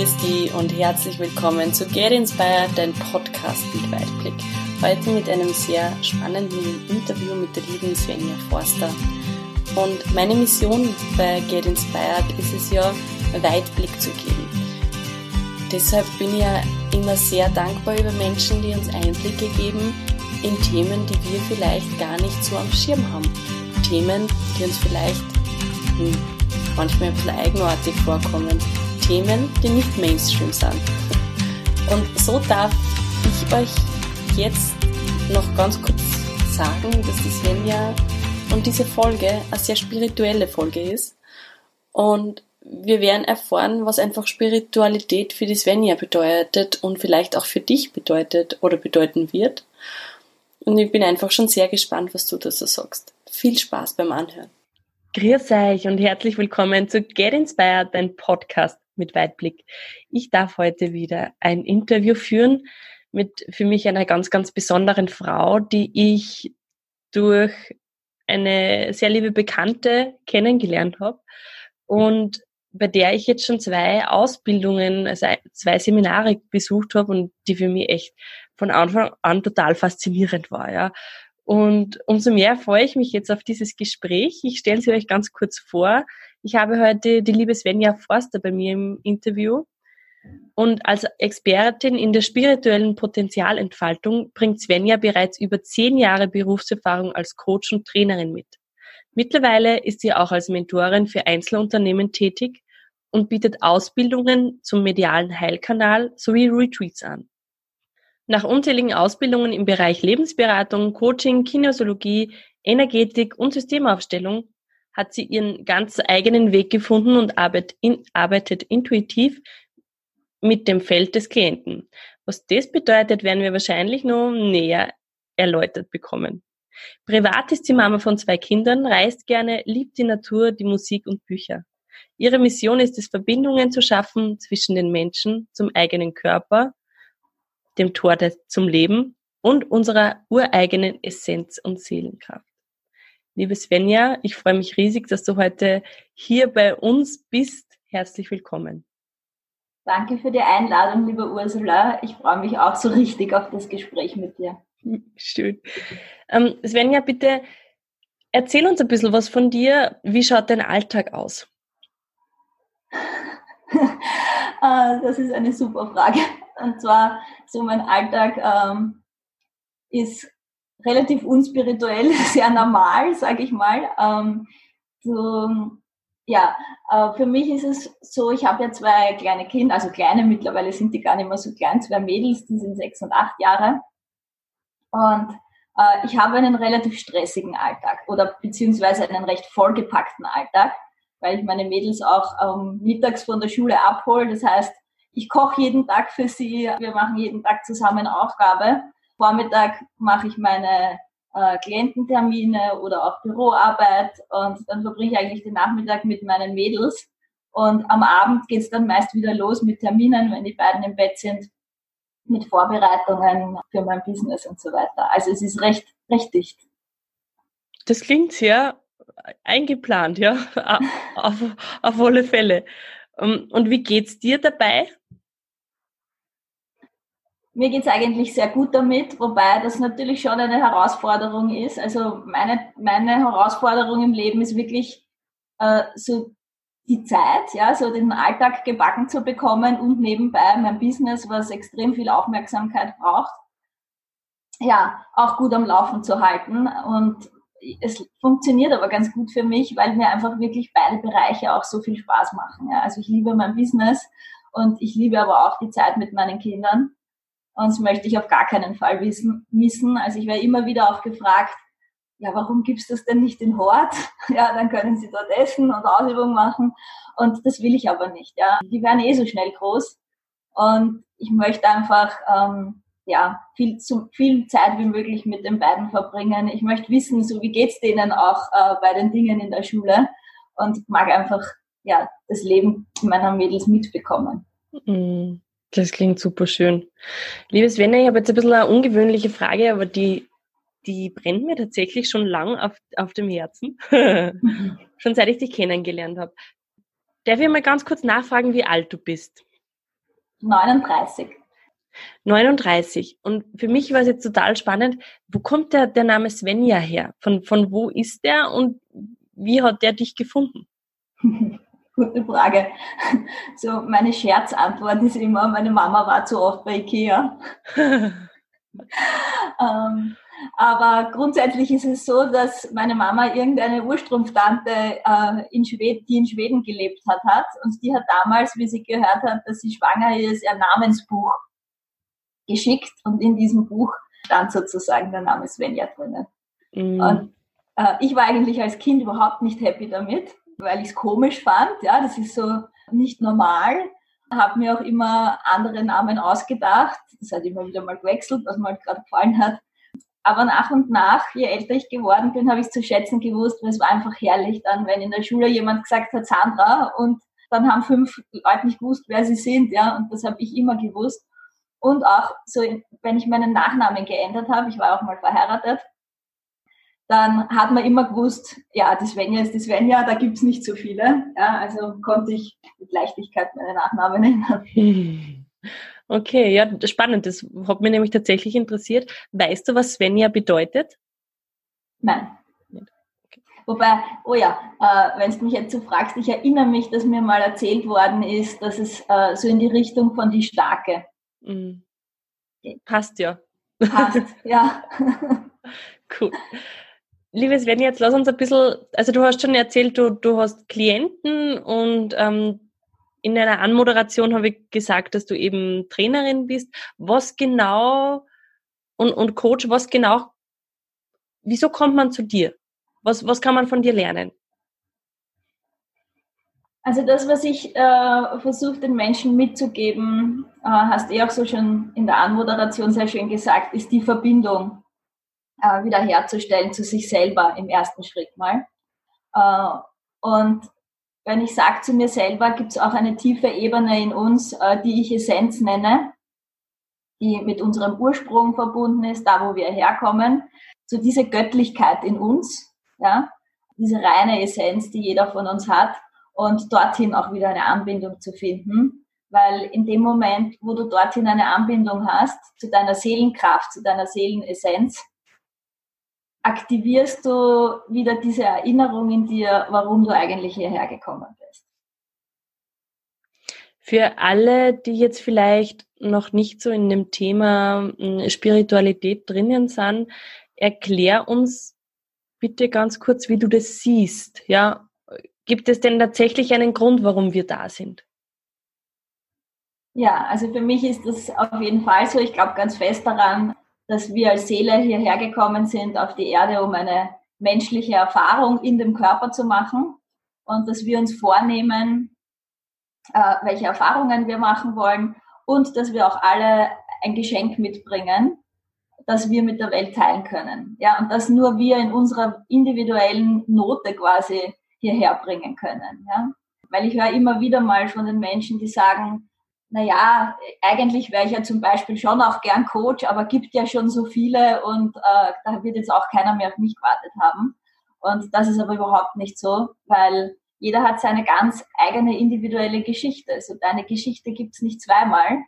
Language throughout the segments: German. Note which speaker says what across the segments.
Speaker 1: Christi und herzlich willkommen zu Get Inspired, dein Podcast mit Weitblick. Heute mit einem sehr spannenden Interview mit der lieben Svenja Forster. Und meine Mission bei Get Inspired ist es ja, Weitblick zu geben. Deshalb bin ich ja immer sehr dankbar über Menschen, die uns Einblicke geben in Themen, die wir vielleicht gar nicht so am Schirm haben. Themen, die uns vielleicht hm, manchmal ein bisschen eigenartig vorkommen. Themen, die nicht Mainstream sind. Und so darf ich euch jetzt noch ganz kurz sagen, dass die Svenja und diese Folge eine sehr spirituelle Folge ist. Und wir werden erfahren, was einfach Spiritualität für die Svenja bedeutet und vielleicht auch für dich bedeutet oder bedeuten wird. Und ich bin einfach schon sehr gespannt, was du da so sagst. Viel Spaß beim Anhören. Grüß euch und herzlich willkommen zu Get Inspired, dein Podcast mit Weitblick. Ich darf heute wieder ein Interview führen mit für mich einer ganz, ganz besonderen Frau, die ich durch eine sehr liebe Bekannte kennengelernt habe und bei der ich jetzt schon zwei Ausbildungen, also zwei Seminare besucht habe und die für mich echt von Anfang an total faszinierend war, ja. Und umso mehr freue ich mich jetzt auf dieses Gespräch. Ich stelle sie euch ganz kurz vor. Ich habe heute die liebe Svenja Forster bei mir im Interview. Und als Expertin in der spirituellen Potenzialentfaltung bringt Svenja bereits über zehn Jahre Berufserfahrung als Coach und Trainerin mit. Mittlerweile ist sie auch als Mentorin für Einzelunternehmen tätig und bietet Ausbildungen zum medialen Heilkanal sowie Retreats an. Nach unzähligen Ausbildungen im Bereich Lebensberatung, Coaching, Kinesiologie, Energetik und Systemaufstellung hat sie ihren ganz eigenen Weg gefunden und arbeitet intuitiv mit dem Feld des Klienten. Was das bedeutet, werden wir wahrscheinlich noch näher erläutert bekommen. Privat ist sie Mama von zwei Kindern, reist gerne, liebt die Natur, die Musik und Bücher. Ihre Mission ist es, Verbindungen zu schaffen zwischen den Menschen, zum eigenen Körper dem Tor zum Leben und unserer ureigenen Essenz und Seelenkraft. Liebe Svenja, ich freue mich riesig, dass du heute hier bei uns bist. Herzlich willkommen.
Speaker 2: Danke für die Einladung, liebe Ursula. Ich freue mich auch so richtig auf das Gespräch mit dir.
Speaker 1: Schön. Ähm, Svenja, bitte erzähl uns ein bisschen was von dir. Wie schaut dein Alltag aus?
Speaker 2: Äh, das ist eine super Frage. Und zwar, so mein Alltag ähm, ist relativ unspirituell, sehr normal, sage ich mal. Ähm, so, ja, äh, für mich ist es so, ich habe ja zwei kleine Kinder, also kleine mittlerweile sind die gar nicht mehr so klein, zwei Mädels, die sind sechs und acht Jahre. Und äh, ich habe einen relativ stressigen Alltag oder beziehungsweise einen recht vollgepackten Alltag, weil ich meine Mädels auch ähm, mittags von der Schule abhole. Das heißt, ich koche jeden Tag für sie, wir machen jeden Tag zusammen Aufgabe. Vormittag mache ich meine äh, Kliententermine oder auch Büroarbeit und dann verbringe ich eigentlich den Nachmittag mit meinen Mädels. Und am Abend geht es dann meist wieder los mit Terminen, wenn die beiden im Bett sind, mit Vorbereitungen für mein Business und so weiter. Also es ist recht, recht dicht.
Speaker 1: Das klingt sehr eingeplant, ja, auf, auf alle Fälle. Ähm, und wie geht's dir dabei?
Speaker 2: Mir geht's eigentlich sehr gut damit, wobei das natürlich schon eine Herausforderung ist. Also meine, meine Herausforderung im Leben ist wirklich äh, so die Zeit, ja, so den Alltag gebacken zu bekommen und nebenbei mein Business, was extrem viel Aufmerksamkeit braucht, ja, auch gut am Laufen zu halten. Und es funktioniert aber ganz gut für mich, weil mir einfach wirklich beide Bereiche auch so viel Spaß machen. Ja. Also ich liebe mein Business und ich liebe aber auch die Zeit mit meinen Kindern. Und das möchte ich auf gar keinen Fall wissen, missen. Also ich werde immer wieder auch gefragt, ja, warum gibt's das denn nicht in Hort? Ja, dann können sie dort essen und Ausübung machen. Und das will ich aber nicht. Ja, die werden eh so schnell groß. Und ich möchte einfach ähm, ja viel so viel Zeit wie möglich mit den beiden verbringen. Ich möchte wissen, so wie geht's denen auch äh, bei den Dingen in der Schule. Und mag einfach ja das Leben meiner Mädels mitbekommen.
Speaker 1: Mhm. Das klingt super schön. Liebes Svenja, ich habe jetzt ein bisschen eine ungewöhnliche Frage, aber die, die brennt mir tatsächlich schon lang auf, auf dem Herzen. schon seit ich dich kennengelernt habe. Darf ich mal ganz kurz nachfragen, wie alt du bist?
Speaker 2: 39.
Speaker 1: 39. Und für mich war es jetzt total spannend, wo kommt der, der Name Svenja her? Von, von wo ist der und wie hat der dich gefunden?
Speaker 2: Gute Frage. So, meine Scherzantwort ist immer, meine Mama war zu oft bei Ikea. ähm, aber grundsätzlich ist es so, dass meine Mama irgendeine Urstrumpftante, äh, in Schweden, die in Schweden gelebt hat, hat. Und die hat damals, wie sie gehört hat, dass sie schwanger ist, ihr Namensbuch geschickt. Und in diesem Buch stand sozusagen der Name Svenja drinnen. Mhm. Und äh, ich war eigentlich als Kind überhaupt nicht happy damit, weil ich es komisch fand. Ja, das ist so nicht normal. Habe mir auch immer andere Namen ausgedacht. Das hat immer wieder mal gewechselt, was mir halt gerade gefallen hat. Aber nach und nach, je älter ich geworden bin, habe ich es zu schätzen gewusst, weil es war einfach herrlich dann, wenn in der Schule jemand gesagt hat, Sandra, und dann haben fünf Leute nicht gewusst, wer sie sind, ja, und das habe ich immer gewusst. Und auch so, wenn ich meinen Nachnamen geändert habe, ich war auch mal verheiratet, dann hat man immer gewusst, ja, die Svenja ist die Svenja, da gibt's nicht so viele. Ja, also konnte ich mit Leichtigkeit meine Nachnamen ändern.
Speaker 1: Okay, ja, spannend. Das hat mich nämlich tatsächlich interessiert. Weißt du, was Svenja bedeutet?
Speaker 2: Nein. Okay. Wobei, oh ja, äh, wenn du mich jetzt so fragst, ich erinnere mich, dass mir mal erzählt worden ist, dass es äh, so in die Richtung von die Starke. Mhm.
Speaker 1: Passt ja.
Speaker 2: Passt, ja.
Speaker 1: cool. Liebe Svenja, jetzt lass uns ein bisschen, also du hast schon erzählt, du, du hast Klienten und ähm, in einer Anmoderation habe ich gesagt, dass du eben Trainerin bist. Was genau und, und Coach, was genau, wieso kommt man zu dir? Was, was kann man von dir lernen?
Speaker 2: Also das, was ich äh, versuche, den Menschen mitzugeben, äh, hast du eh auch so schon in der Anmoderation sehr schön gesagt, ist die Verbindung äh, wiederherzustellen zu sich selber im ersten Schritt mal. Äh, und wenn ich sage zu mir selber, gibt es auch eine tiefe Ebene in uns, äh, die ich Essenz nenne, die mit unserem Ursprung verbunden ist, da wo wir herkommen. So diese Göttlichkeit in uns, ja, diese reine Essenz, die jeder von uns hat und dorthin auch wieder eine Anbindung zu finden. Weil in dem Moment, wo du dorthin eine Anbindung hast, zu deiner Seelenkraft, zu deiner Seelenessenz, aktivierst du wieder diese Erinnerung in dir, warum du eigentlich hierher gekommen bist.
Speaker 1: Für alle, die jetzt vielleicht noch nicht so in dem Thema hm, Spiritualität drinnen sind, erklär uns bitte ganz kurz, wie du das siehst. Ja, gibt es denn tatsächlich einen Grund, warum wir da sind?
Speaker 2: Ja, also für mich ist das auf jeden Fall so. Ich glaube ganz fest daran, dass wir als Seele hierher gekommen sind auf die Erde, um eine menschliche Erfahrung in dem Körper zu machen und dass wir uns vornehmen, äh, welche Erfahrungen wir machen wollen und dass wir auch alle ein Geschenk mitbringen, das wir mit der Welt teilen können. Ja, und dass nur wir in unserer individuellen Note quasi hierher bringen können. Ja, weil ich höre immer wieder mal von den Menschen, die sagen, naja, eigentlich wäre ich ja zum Beispiel schon auch gern Coach, aber gibt ja schon so viele und äh, da wird jetzt auch keiner mehr auf mich gewartet haben. Und das ist aber überhaupt nicht so, weil jeder hat seine ganz eigene individuelle Geschichte. Also deine Geschichte gibt's nicht zweimal.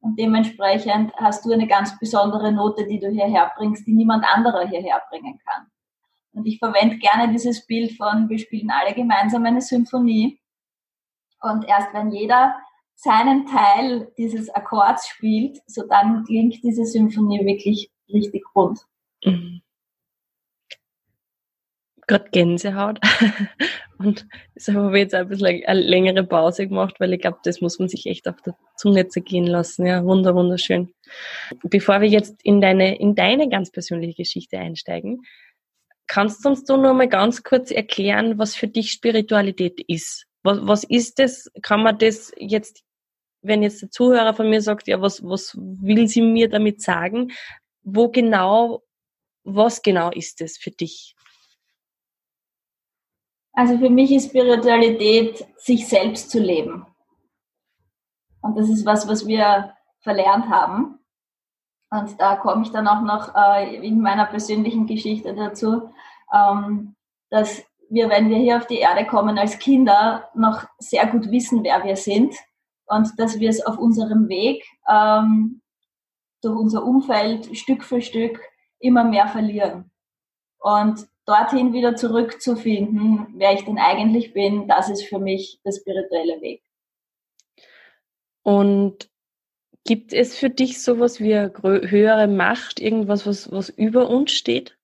Speaker 2: Und dementsprechend hast du eine ganz besondere Note, die du hierher bringst, die niemand anderer hierher bringen kann. Und ich verwende gerne dieses Bild von, wir spielen alle gemeinsam eine Symphonie. Und erst wenn jeder seinen Teil dieses Akkords spielt, so dann klingt diese Symphonie wirklich richtig rund. Mhm.
Speaker 1: Gerade Gänsehaut. Und deshalb habe ich jetzt ein bisschen eine längere Pause gemacht, weil ich glaube, das muss man sich echt auf der Zunge zergehen lassen. Ja, wunder, wunderschön. Bevor wir jetzt in deine, in deine ganz persönliche Geschichte einsteigen, kannst du uns du nur mal ganz kurz erklären, was für dich Spiritualität ist? Was, was ist das? Kann man das jetzt wenn jetzt der Zuhörer von mir sagt, ja, was, was will sie mir damit sagen? Wo genau, was genau ist es für dich?
Speaker 2: Also für mich ist Spiritualität, sich selbst zu leben. Und das ist was, was wir verlernt haben. Und da komme ich dann auch noch äh, in meiner persönlichen Geschichte dazu, ähm, dass wir, wenn wir hier auf die Erde kommen als Kinder, noch sehr gut wissen, wer wir sind und dass wir es auf unserem Weg ähm, durch unser Umfeld Stück für Stück immer mehr verlieren. Und dorthin wieder zurückzufinden, wer ich denn eigentlich bin, das ist für mich der spirituelle Weg.
Speaker 1: Und gibt es für dich sowas wie eine höhere Macht, irgendwas, was, was über uns steht?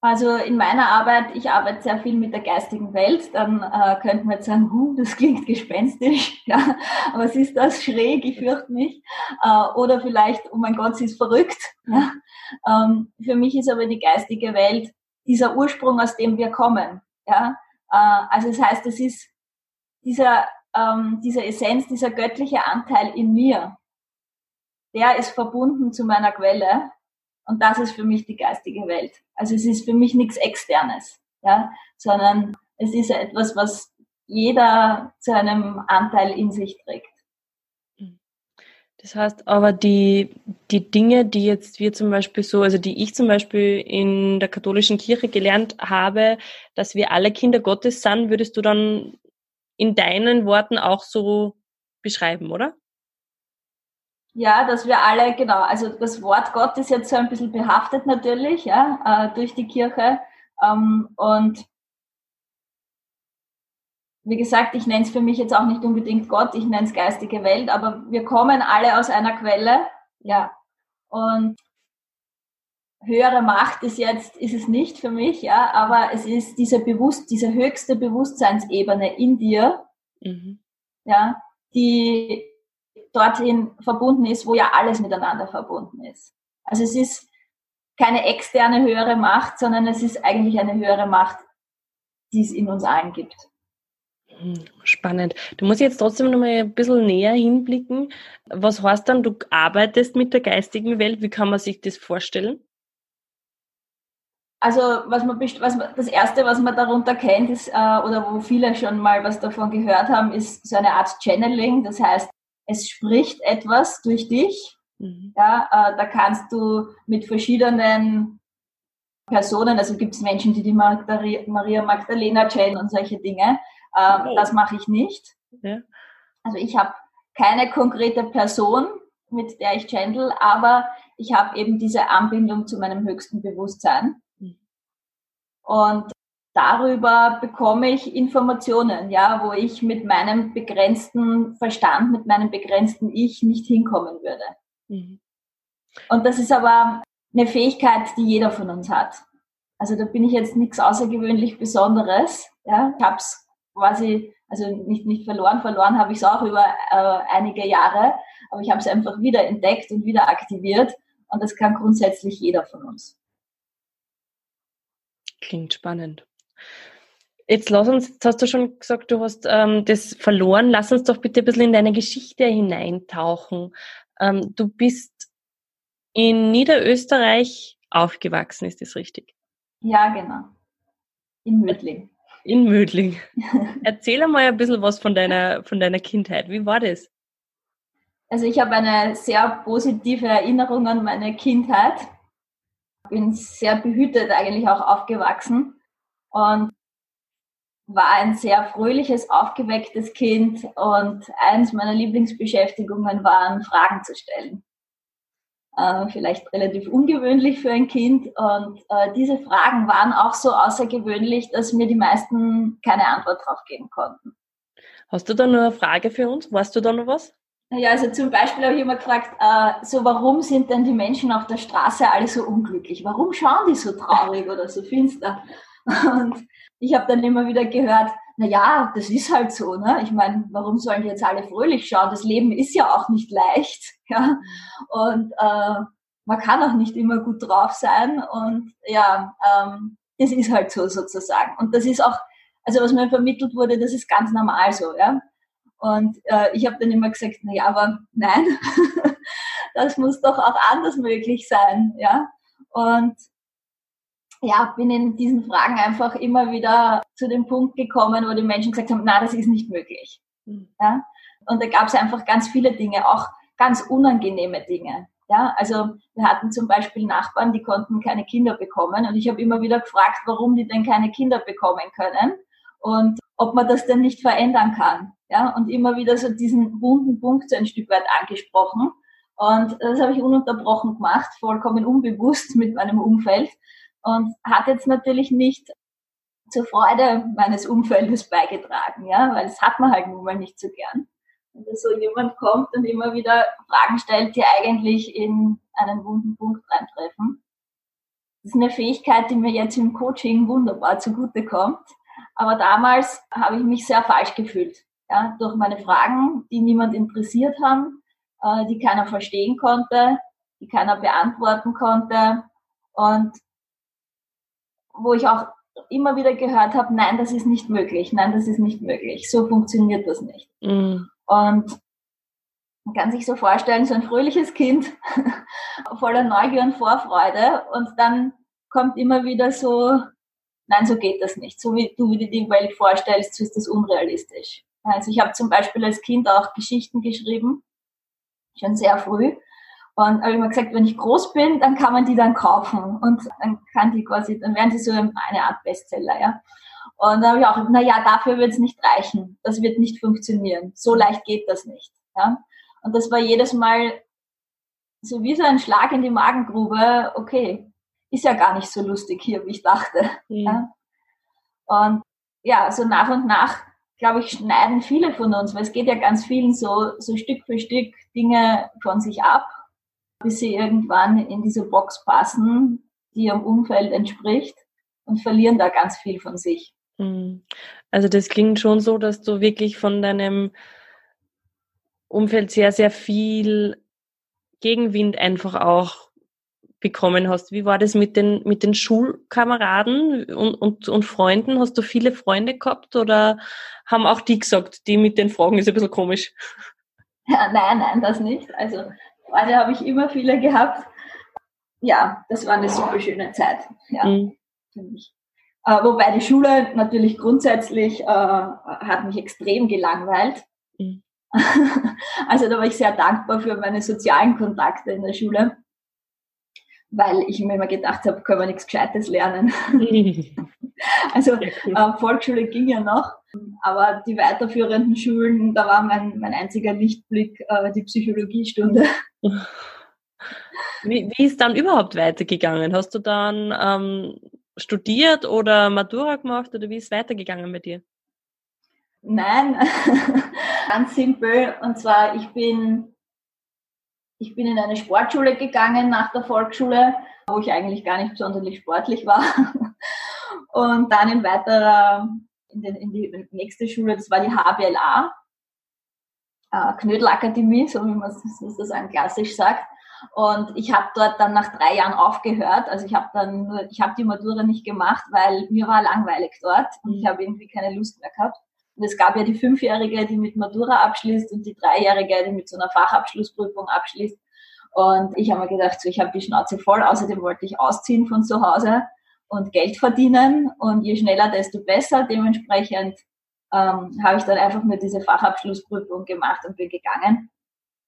Speaker 2: Also in meiner Arbeit, ich arbeite sehr viel mit der geistigen Welt, dann äh, könnte man jetzt sagen, huh, das klingt gespenstisch, ja, was ist das schräg, ich fürchte mich. Äh, oder vielleicht, oh mein Gott, sie ist verrückt. Ja. Ähm, für mich ist aber die geistige Welt dieser Ursprung, aus dem wir kommen. Ja. Äh, also das heißt, es ist dieser, ähm, dieser Essenz, dieser göttliche Anteil in mir, der ist verbunden zu meiner Quelle und das ist für mich die geistige Welt. Also es ist für mich nichts Externes, ja, sondern es ist etwas, was jeder zu einem Anteil in sich trägt.
Speaker 1: Das heißt aber, die, die Dinge, die jetzt wir zum Beispiel so, also die ich zum Beispiel in der katholischen Kirche gelernt habe, dass wir alle Kinder Gottes sind, würdest du dann in deinen Worten auch so beschreiben, oder?
Speaker 2: Ja, dass wir alle, genau, also das Wort Gott ist jetzt so ein bisschen behaftet natürlich, ja, äh, durch die Kirche. Ähm, und wie gesagt, ich nenne es für mich jetzt auch nicht unbedingt Gott, ich nenne es geistige Welt, aber wir kommen alle aus einer Quelle, ja. Und höhere Macht ist jetzt, ist es nicht für mich, ja, aber es ist diese bewusst, diese höchste Bewusstseinsebene in dir, mhm. ja, die dorthin verbunden ist, wo ja alles miteinander verbunden ist. Also es ist keine externe höhere Macht, sondern es ist eigentlich eine höhere Macht, die es in uns allen gibt.
Speaker 1: Hm, spannend. Du musst jetzt trotzdem noch mal ein bisschen näher hinblicken. Was heißt dann, du arbeitest mit der geistigen Welt? Wie kann man sich das vorstellen?
Speaker 2: Also was man, was man das erste, was man darunter kennt, ist äh, oder wo viele schon mal was davon gehört haben, ist so eine Art Channeling. Das heißt, es spricht etwas durch dich. Mhm. Ja, äh, da kannst du mit verschiedenen Personen, also gibt es Menschen, die die Maria Magdalena channeln und solche Dinge. Äh, okay. Das mache ich nicht. Ja. Also ich habe keine konkrete Person, mit der ich channel, aber ich habe eben diese Anbindung zu meinem höchsten Bewusstsein. Und darüber bekomme ich Informationen, ja, wo ich mit meinem begrenzten Verstand, mit meinem begrenzten Ich nicht hinkommen würde. Mhm. Und das ist aber eine Fähigkeit, die jeder von uns hat. Also da bin ich jetzt nichts außergewöhnlich Besonderes. Ja. Ich habe es quasi, also nicht, nicht verloren, verloren habe ich es auch über äh, einige Jahre, aber ich habe es einfach wieder entdeckt und wieder aktiviert und das kann grundsätzlich jeder von uns.
Speaker 1: Klingt spannend. Jetzt lass uns, jetzt hast du schon gesagt, du hast ähm, das verloren. Lass uns doch bitte ein bisschen in deine Geschichte hineintauchen. Ähm, du bist in Niederösterreich aufgewachsen, ist das richtig?
Speaker 2: Ja, genau. In Mödling.
Speaker 1: In Mödling. Erzähl einmal ein bisschen was von deiner, von deiner Kindheit. Wie war das?
Speaker 2: Also ich habe eine sehr positive Erinnerung an meine Kindheit. Bin sehr behütet eigentlich auch aufgewachsen und war ein sehr fröhliches, aufgewecktes Kind und eins meiner Lieblingsbeschäftigungen waren, Fragen zu stellen. Äh, vielleicht relativ ungewöhnlich für ein Kind und äh, diese Fragen waren auch so außergewöhnlich, dass mir die meisten keine Antwort drauf geben konnten.
Speaker 1: Hast du da noch eine Frage für uns? Weißt du da noch was?
Speaker 2: Ja, also zum Beispiel habe ich immer gefragt, äh, so warum sind denn die Menschen auf der Straße alle so unglücklich? Warum schauen die so traurig oder so finster? Und ich habe dann immer wieder gehört, na ja, das ist halt so, ne? Ich meine, warum sollen die jetzt alle fröhlich schauen? Das Leben ist ja auch nicht leicht, ja. Und äh, man kann auch nicht immer gut drauf sein. Und ja, ähm, das ist halt so sozusagen. Und das ist auch, also was mir vermittelt wurde, das ist ganz normal so, ja. Und äh, ich habe dann immer gesagt, na ja, aber nein, das muss doch auch anders möglich sein, ja. Und ja, bin in diesen Fragen einfach immer wieder zu dem Punkt gekommen, wo die Menschen gesagt haben, na, das ist nicht möglich. Mhm. Ja? Und da gab es einfach ganz viele Dinge, auch ganz unangenehme Dinge. Ja, also wir hatten zum Beispiel Nachbarn, die konnten keine Kinder bekommen und ich habe immer wieder gefragt, warum die denn keine Kinder bekommen können und ob man das denn nicht verändern kann. Ja, und immer wieder so diesen wunden Punkt so ein Stück weit angesprochen. Und das habe ich ununterbrochen gemacht, vollkommen unbewusst mit meinem Umfeld und hat jetzt natürlich nicht zur Freude meines Umfeldes beigetragen, ja, weil das hat man halt nun mal nicht so gern. Wenn da so jemand kommt und immer wieder Fragen stellt, die eigentlich in einen wunden Punkt reintreffen. Das ist eine Fähigkeit, die mir jetzt im Coaching wunderbar zugutekommt. Aber damals habe ich mich sehr falsch gefühlt. Ja, durch meine Fragen, die niemand interessiert haben, äh, die keiner verstehen konnte, die keiner beantworten konnte und wo ich auch immer wieder gehört habe, nein, das ist nicht möglich, nein, das ist nicht möglich, so funktioniert das nicht. Mhm. Und man kann sich so vorstellen, so ein fröhliches Kind voller Neugier und Vorfreude und dann kommt immer wieder so, nein, so geht das nicht. So wie du dir die Welt vorstellst, so ist das unrealistisch. Also ich habe zum Beispiel als Kind auch Geschichten geschrieben, schon sehr früh. Und habe ich mir gesagt, wenn ich groß bin, dann kann man die dann kaufen und dann kann die quasi, dann werden sie so eine Art Bestseller, ja. Und da habe ich auch, na ja, dafür wird es nicht reichen. Das wird nicht funktionieren. So leicht geht das nicht, ja. Und das war jedes Mal so wie so ein Schlag in die Magengrube. Okay, ist ja gar nicht so lustig hier, wie ich dachte. Mhm. Ja. Und ja, so nach und nach glaube ich, schneiden viele von uns, weil es geht ja ganz vielen so, so Stück für Stück Dinge von sich ab, bis sie irgendwann in diese Box passen, die ihrem Umfeld entspricht und verlieren da ganz viel von sich.
Speaker 1: Mhm. Also das klingt schon so, dass du wirklich von deinem Umfeld sehr, sehr viel Gegenwind einfach auch bekommen hast. Wie war das mit den, mit den Schulkameraden und, und, und Freunden? Hast du viele Freunde gehabt oder haben auch die gesagt, die mit den Fragen ist ein bisschen komisch?
Speaker 2: Ja, nein, nein, das nicht. Also Freunde habe ich immer viele gehabt. Ja, das war eine super schöne Zeit. Ja, mhm. Äh, wobei die Schule natürlich grundsätzlich äh, hat mich extrem gelangweilt. Mhm. also da war ich sehr dankbar für meine sozialen Kontakte in der Schule weil ich mir immer gedacht habe, können wir nichts Gescheites lernen. also äh, Volksschule ging ja noch, aber die weiterführenden Schulen, da war mein, mein einziger Lichtblick äh, die Psychologiestunde.
Speaker 1: Wie, wie ist dann überhaupt weitergegangen? Hast du dann ähm, studiert oder Matura gemacht oder wie ist weitergegangen bei dir?
Speaker 2: Nein, ganz simpel. Und zwar, ich bin ich bin in eine Sportschule gegangen nach der Volksschule, wo ich eigentlich gar nicht sonderlich sportlich war. Und dann in weiterer, in, den, in die nächste Schule, das war die HBLA, äh, Knödelakademie, so wie man es sozusagen klassisch sagt. Und ich habe dort dann nach drei Jahren aufgehört. Also ich habe dann ich habe die Matura nicht gemacht, weil mir war langweilig dort und ich habe irgendwie keine Lust mehr gehabt. Und es gab ja die Fünfjährige, die mit Matura abschließt und die Dreijährige, die mit so einer Fachabschlussprüfung abschließt. Und ich habe mir gedacht, so, ich habe die Schnauze voll. Außerdem wollte ich ausziehen von zu Hause und Geld verdienen. Und je schneller, desto besser. Dementsprechend ähm, habe ich dann einfach nur diese Fachabschlussprüfung gemacht und bin gegangen.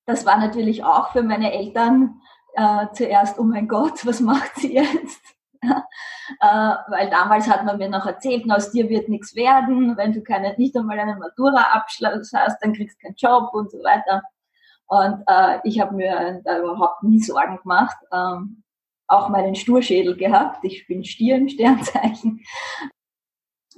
Speaker 2: Das war natürlich auch für meine Eltern äh, zuerst, oh mein Gott, was macht sie jetzt? äh, weil damals hat man mir noch erzählt, aus dir wird nichts werden, wenn du keine, nicht einmal einen Matura-Abschluss hast, dann kriegst du keinen Job und so weiter. Und äh, ich habe mir da überhaupt nie Sorgen gemacht. Ähm, auch meinen Sturschädel gehabt. Ich bin Stier im Sternzeichen.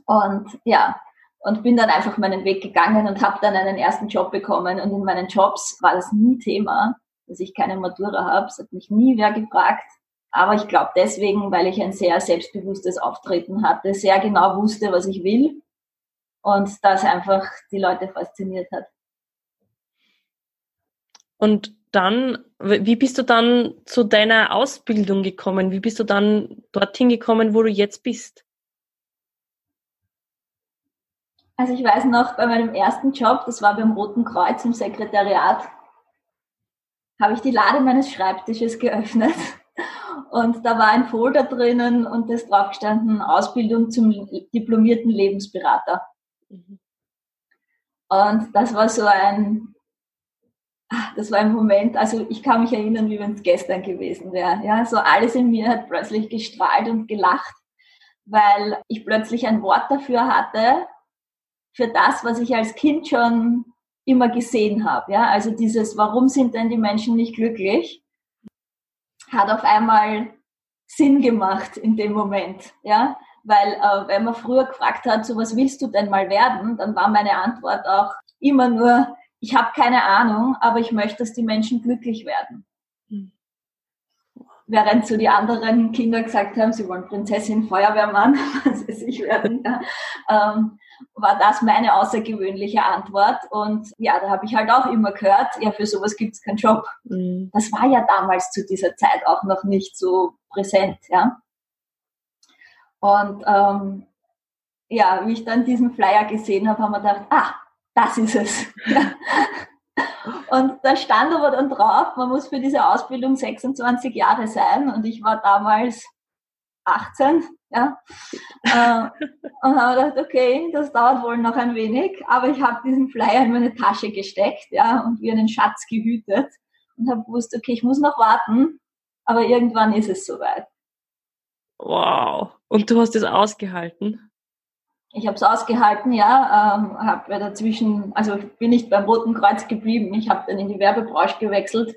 Speaker 2: Und ja, und bin dann einfach meinen Weg gegangen und habe dann einen ersten Job bekommen. Und in meinen Jobs war das nie Thema, dass ich keine Matura habe. Es hat mich nie wer gefragt. Aber ich glaube deswegen, weil ich ein sehr selbstbewusstes Auftreten hatte, sehr genau wusste, was ich will und das einfach die Leute fasziniert hat.
Speaker 1: Und dann, wie bist du dann zu deiner Ausbildung gekommen? Wie bist du dann dorthin gekommen, wo du jetzt bist?
Speaker 2: Also ich weiß noch, bei meinem ersten Job, das war beim Roten Kreuz im Sekretariat, habe ich die Lade meines Schreibtisches geöffnet und da war ein Folder drinnen und das drauf gestanden, Ausbildung zum diplomierten Lebensberater. Mhm. Und das war so ein, das war ein Moment, also ich kann mich erinnern, wie wenn es gestern gewesen wäre. Ja, so alles in mir hat plötzlich gestrahlt und gelacht, weil ich plötzlich ein Wort dafür hatte, für das, was ich als Kind schon immer gesehen habe. Ja? Also dieses, warum sind denn die Menschen nicht glücklich, hat auf einmal Sinn gemacht in dem Moment. Ja? Weil äh, wenn man früher gefragt hat, so was willst du denn mal werden, dann war meine Antwort auch immer nur, ich habe keine Ahnung, aber ich möchte, dass die Menschen glücklich werden. Während so die anderen Kinder gesagt haben, sie wollen Prinzessin, Feuerwehrmann, was weiß ich werden, ja, ähm, war das meine außergewöhnliche Antwort. Und ja, da habe ich halt auch immer gehört, ja, für sowas gibt es keinen Job. Mhm. Das war ja damals zu dieser Zeit auch noch nicht so präsent, ja. Und ähm, ja, wie ich dann diesen Flyer gesehen habe, haben wir gedacht, ah, das ist es. und da stand aber dann drauf, man muss für diese Ausbildung 26 Jahre sein und ich war damals 18, ja. Äh, und habe gedacht, okay, das dauert wohl noch ein wenig, aber ich habe diesen Flyer in meine Tasche gesteckt, ja, und wie einen Schatz gehütet und habe gewusst, okay, ich muss noch warten, aber irgendwann ist es soweit.
Speaker 1: Wow. Und du hast es ausgehalten?
Speaker 2: Ich habe es ausgehalten, ja, ähm, habe dazwischen, also bin nicht beim Roten Kreuz geblieben, ich habe dann in die Werbebranche gewechselt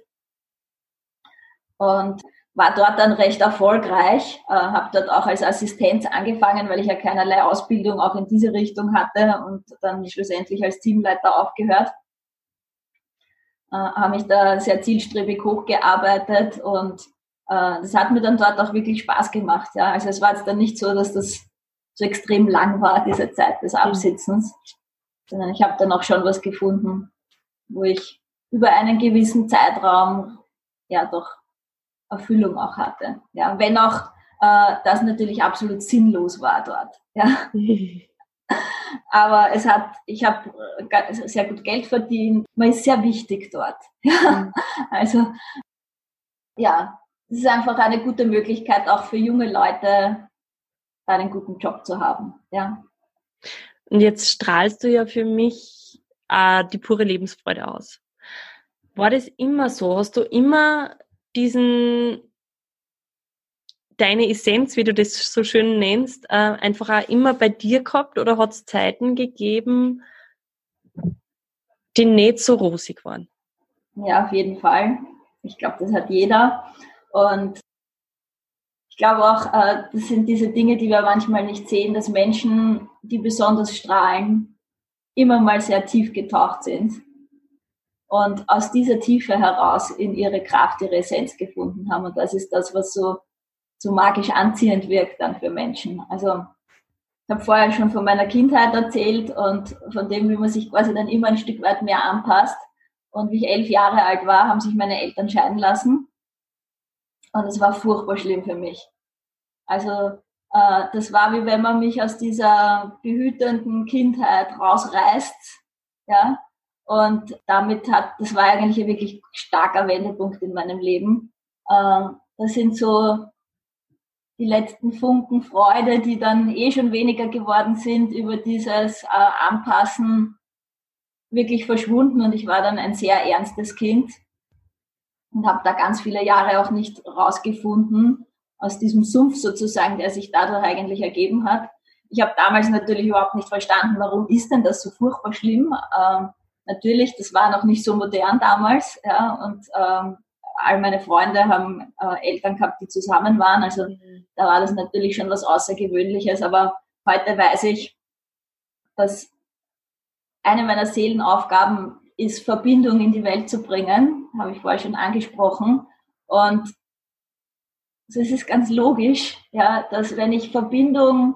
Speaker 2: und war dort dann recht erfolgreich, äh, habe dort auch als Assistenz angefangen, weil ich ja keinerlei Ausbildung auch in diese Richtung hatte und dann schlussendlich als Teamleiter aufgehört. Äh, habe mich da sehr zielstrebig hochgearbeitet und äh, das hat mir dann dort auch wirklich Spaß gemacht. Ja. Also es war jetzt dann nicht so, dass das so extrem lang war, diese Zeit des Absitzens, sondern ich habe dann auch schon was gefunden, wo ich über einen gewissen Zeitraum ja doch Erfüllung auch hatte. Ja, wenn auch äh, das natürlich absolut sinnlos war dort. Ja. Aber es hat, ich habe äh, sehr gut Geld verdient. Man ist sehr wichtig dort. Ja. Mhm. Also ja, es ist einfach eine gute Möglichkeit auch für junge Leute, einen guten Job zu haben. Ja.
Speaker 1: Und jetzt strahlst du ja für mich äh, die pure Lebensfreude aus. War das immer so? Hast du immer diesen deine Essenz, wie du das so schön nennst, äh, einfach auch immer bei dir gehabt oder hat es Zeiten gegeben, die nicht so rosig waren?
Speaker 2: Ja, auf jeden Fall. Ich glaube, das hat jeder. Und ich glaube auch, äh, das sind diese Dinge, die wir manchmal nicht sehen, dass Menschen, die besonders strahlen, immer mal sehr tief getaucht sind und aus dieser Tiefe heraus in ihre Kraft, ihre Essenz gefunden haben. Und das ist das, was so, so magisch anziehend wirkt dann für Menschen. Also ich habe vorher schon von meiner Kindheit erzählt und von dem, wie man sich quasi dann immer ein Stück weit mehr anpasst. Und wie ich elf Jahre alt war, haben sich meine Eltern scheiden lassen. Und es war furchtbar schlimm für mich. Also äh, das war wie wenn man mich aus dieser behütenden Kindheit rausreißt, ja. Und damit hat, das war eigentlich ein wirklich starker Wendepunkt in meinem Leben. Äh, das sind so die letzten Funken Freude, die dann eh schon weniger geworden sind über dieses äh, Anpassen, wirklich verschwunden und ich war dann ein sehr ernstes Kind und habe da ganz viele Jahre auch nicht rausgefunden aus diesem Sumpf sozusagen, der sich dadurch eigentlich ergeben hat. Ich habe damals natürlich überhaupt nicht verstanden, warum ist denn das so furchtbar schlimm. Ähm, natürlich, das war noch nicht so modern damals, ja, und ähm, all meine Freunde haben äh, Eltern gehabt, die zusammen waren. Also da war das natürlich schon was Außergewöhnliches. Aber heute weiß ich, dass eine meiner Seelenaufgaben ist, Verbindung in die Welt zu bringen, habe ich vorher schon angesprochen. Und es ist ganz logisch, ja, dass wenn ich Verbindung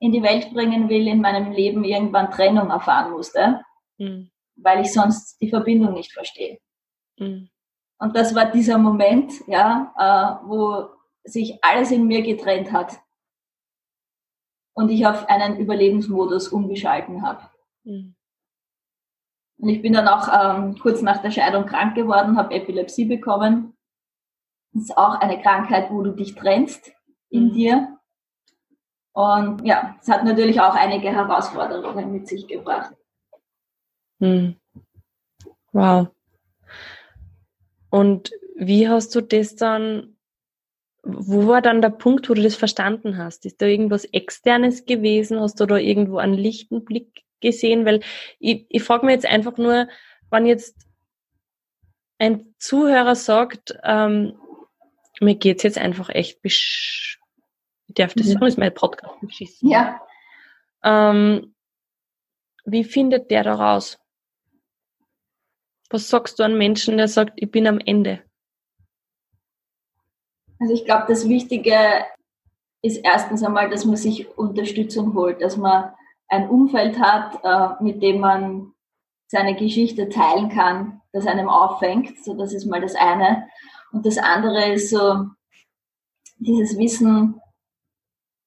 Speaker 2: in die Welt bringen will, in meinem Leben irgendwann Trennung erfahren musste, mhm. weil ich sonst die Verbindung nicht verstehe. Mhm. Und das war dieser Moment, ja, äh, wo sich alles in mir getrennt hat und ich auf einen Überlebensmodus umgeschalten habe. Mhm. Und ich bin dann auch ähm, kurz nach der Scheidung krank geworden, habe Epilepsie bekommen. Das ist auch eine Krankheit, wo du dich trennst in mhm. dir. Und ja, es hat natürlich auch einige Herausforderungen mit sich gebracht.
Speaker 1: Mhm. Wow. Und wie hast du das dann, wo war dann der Punkt, wo du das verstanden hast? Ist da irgendwas Externes gewesen? Hast du da irgendwo einen lichten Blick gesehen? Weil ich, ich frage mir jetzt einfach nur, wann jetzt ein Zuhörer sagt, ähm, mir geht's jetzt einfach echt besch ich darf das sagen, ist mein Podcast beschissen.
Speaker 2: Ja.
Speaker 1: Ähm, wie findet der da raus? Was sagst du an Menschen, der sagt, ich bin am Ende?
Speaker 2: Also ich glaube, das Wichtige ist erstens einmal, dass man sich Unterstützung holt, dass man ein Umfeld hat, äh, mit dem man seine Geschichte teilen kann, das einem auffängt. So, das ist mal das eine. Und das andere ist so dieses Wissen,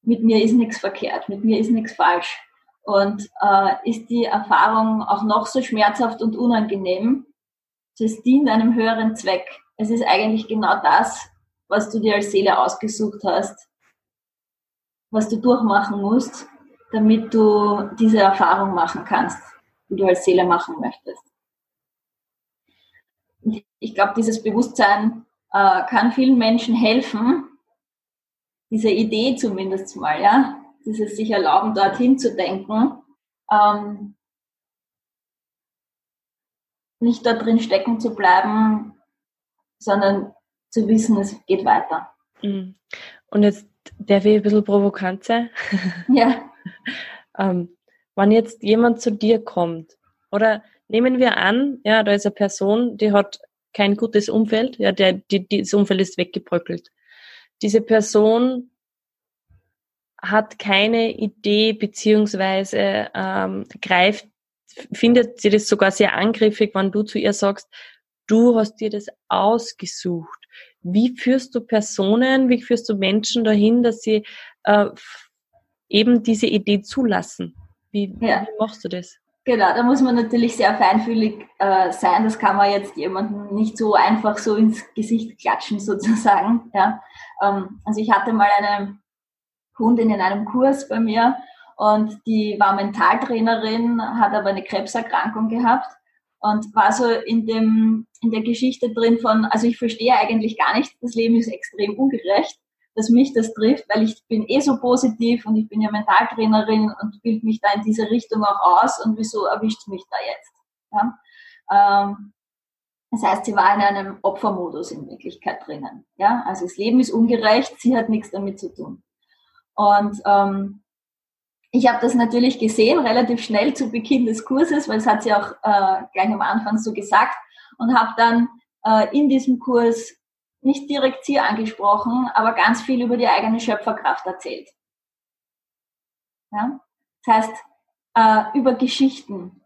Speaker 2: mit mir ist nichts verkehrt, mit mir ist nichts falsch. Und äh, ist die Erfahrung auch noch so schmerzhaft und unangenehm, es dient einem höheren Zweck. Es ist eigentlich genau das, was du dir als Seele ausgesucht hast, was du durchmachen musst, damit du diese Erfahrung machen kannst, die du als Seele machen möchtest. Und ich glaube, dieses Bewusstsein äh, kann vielen Menschen helfen, diese Idee zumindest mal, ja, dieses sich erlauben, dorthin zu denken, ähm, nicht da drin stecken zu bleiben, sondern zu wissen, es geht weiter.
Speaker 1: Mhm. Und jetzt darf ich ein bisschen provokant sein.
Speaker 2: Ja.
Speaker 1: ähm, wenn jetzt jemand zu dir kommt, oder nehmen wir an, ja, da ist eine Person, die hat kein gutes Umfeld, ja, der, die, das Umfeld ist weggebröckelt. Diese Person hat keine Idee beziehungsweise ähm, greift, findet sie das sogar sehr angriffig, wenn du zu ihr sagst, du hast dir das ausgesucht. Wie führst du Personen, wie führst du Menschen dahin, dass sie äh, eben diese Idee zulassen? Wie, ja. wie machst du das?
Speaker 2: Genau, da muss man natürlich sehr feinfühlig äh, sein. Das kann man jetzt jemandem nicht so einfach so ins Gesicht klatschen sozusagen. Ja. Ähm, also ich hatte mal eine Kundin in einem Kurs bei mir und die war Mentaltrainerin, hat aber eine Krebserkrankung gehabt und war so in dem in der Geschichte drin von, also ich verstehe eigentlich gar nicht, das Leben ist extrem ungerecht dass mich das trifft, weil ich bin eh so positiv und ich bin ja Mentaltrainerin und bilde mich da in diese Richtung auch aus und wieso erwischt mich da jetzt? Ja? Ähm, das heißt, sie war in einem Opfermodus in Wirklichkeit drinnen. Ja? Also das Leben ist ungerecht, sie hat nichts damit zu tun. Und ähm, ich habe das natürlich gesehen, relativ schnell zu Beginn des Kurses, weil es hat sie auch äh, gleich am Anfang so gesagt und habe dann äh, in diesem Kurs nicht direkt sie angesprochen, aber ganz viel über die eigene Schöpferkraft erzählt. Ja? Das heißt, äh, über Geschichten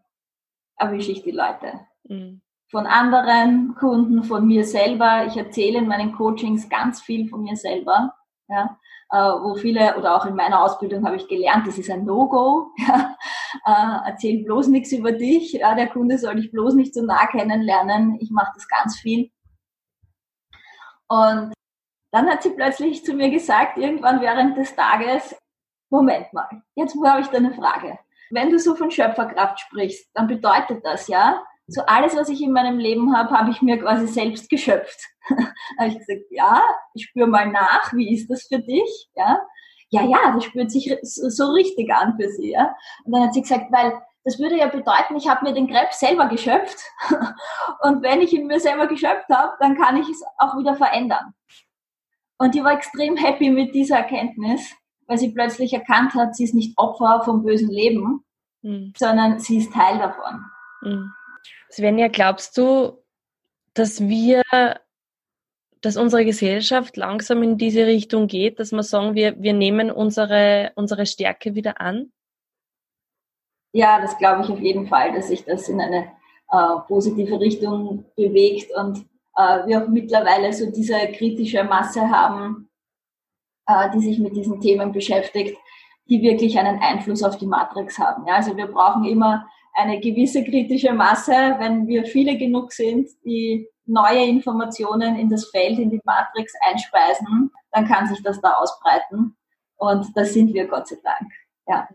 Speaker 2: erwische ich die Leute. Mhm. Von anderen Kunden, von mir selber. Ich erzähle in meinen Coachings ganz viel von mir selber. Ja? Äh, wo viele, oder auch in meiner Ausbildung habe ich gelernt, das ist ein No-Go. Ja? Äh, erzähl bloß nichts über dich. Ja? Der Kunde soll dich bloß nicht so nah kennenlernen. Ich mache das ganz viel und dann hat sie plötzlich zu mir gesagt, irgendwann während des Tages, Moment mal, jetzt habe ich da eine Frage. Wenn du so von Schöpferkraft sprichst, dann bedeutet das ja, so alles, was ich in meinem Leben habe, habe ich mir quasi selbst geschöpft. habe ich gesagt, ja, ich spüre mal nach, wie ist das für dich? Ja, ja, ja, das spürt sich so richtig an für sie. Ja? Und dann hat sie gesagt, weil das würde ja bedeuten, ich habe mir den Krebs selber geschöpft. Und wenn ich ihn mir selber geschöpft habe, dann kann ich es auch wieder verändern. Und die war extrem happy mit dieser Erkenntnis, weil sie plötzlich erkannt hat, sie ist nicht Opfer vom bösen Leben, mhm. sondern sie ist Teil davon.
Speaker 1: Mhm. Svenja, glaubst du, dass wir, dass unsere Gesellschaft langsam in diese Richtung geht, dass wir sagen, wir, wir nehmen unsere, unsere Stärke wieder an?
Speaker 2: Ja, das glaube ich auf jeden Fall, dass sich das in eine äh, positive Richtung bewegt und äh, wir auch mittlerweile so diese kritische Masse haben, äh, die sich mit diesen Themen beschäftigt, die wirklich einen Einfluss auf die Matrix haben. Ja, also wir brauchen immer eine gewisse kritische Masse, wenn wir viele genug sind, die neue Informationen in das Feld, in die Matrix einspeisen, dann kann sich das da ausbreiten. Und das sind wir Gott sei Dank. Ja.